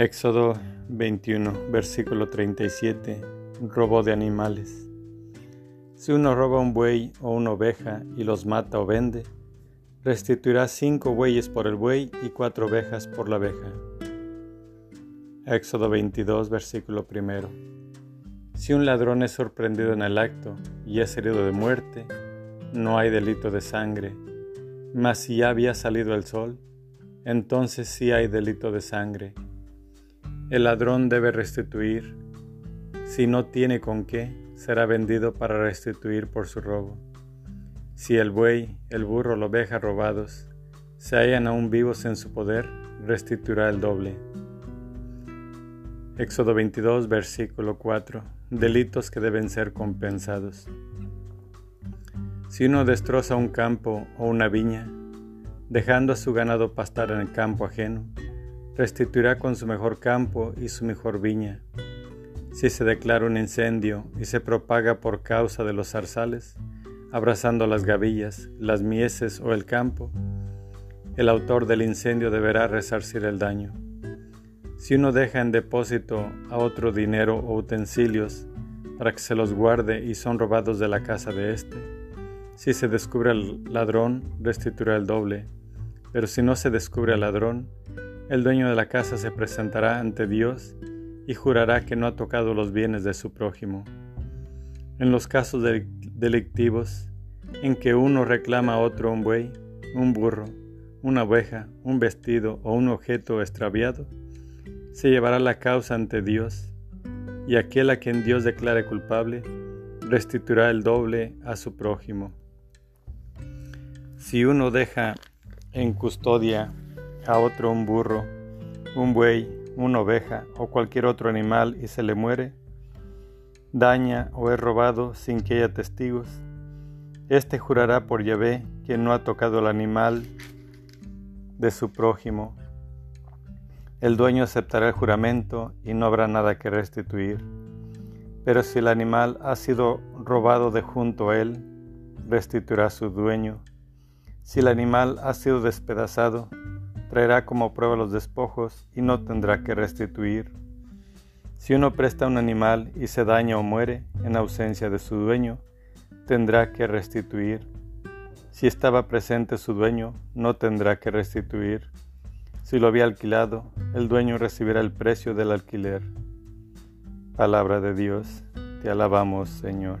Éxodo 21, versículo 37. Robo de animales. Si uno roba un buey o una oveja y los mata o vende, restituirá cinco bueyes por el buey y cuatro ovejas por la oveja. Éxodo 22, versículo 1. Si un ladrón es sorprendido en el acto y es herido de muerte, no hay delito de sangre, mas si ya había salido el sol, entonces sí hay delito de sangre el ladrón debe restituir. Si no tiene con qué, será vendido para restituir por su robo. Si el buey, el burro, la oveja robados se hallan aún vivos en su poder, restituirá el doble. Éxodo 22, versículo 4. Delitos que deben ser compensados. Si uno destroza un campo o una viña, dejando a su ganado pastar en el campo ajeno, restituirá con su mejor campo y su mejor viña. Si se declara un incendio y se propaga por causa de los zarzales, abrazando las gavillas, las mieses o el campo, el autor del incendio deberá resarcir el daño. Si uno deja en depósito a otro dinero o utensilios para que se los guarde y son robados de la casa de éste, si se descubre al ladrón, restituirá el doble, pero si no se descubre al ladrón, el dueño de la casa se presentará ante Dios y jurará que no ha tocado los bienes de su prójimo. En los casos delictivos en que uno reclama a otro un buey, un burro, una oveja, un vestido o un objeto extraviado, se llevará la causa ante Dios, y aquel a quien Dios declare culpable restituirá el doble a su prójimo. Si uno deja en custodia a otro un burro, un buey, una oveja o cualquier otro animal y se le muere, daña o es robado sin que haya testigos, éste jurará por Yahvé que no ha tocado el animal de su prójimo. El dueño aceptará el juramento y no habrá nada que restituir. Pero si el animal ha sido robado de junto a él, restituirá a su dueño. Si el animal ha sido despedazado, traerá como prueba los despojos y no tendrá que restituir. Si uno presta un animal y se daña o muere en ausencia de su dueño, tendrá que restituir. Si estaba presente su dueño, no tendrá que restituir. Si lo había alquilado, el dueño recibirá el precio del alquiler. Palabra de Dios, te alabamos Señor.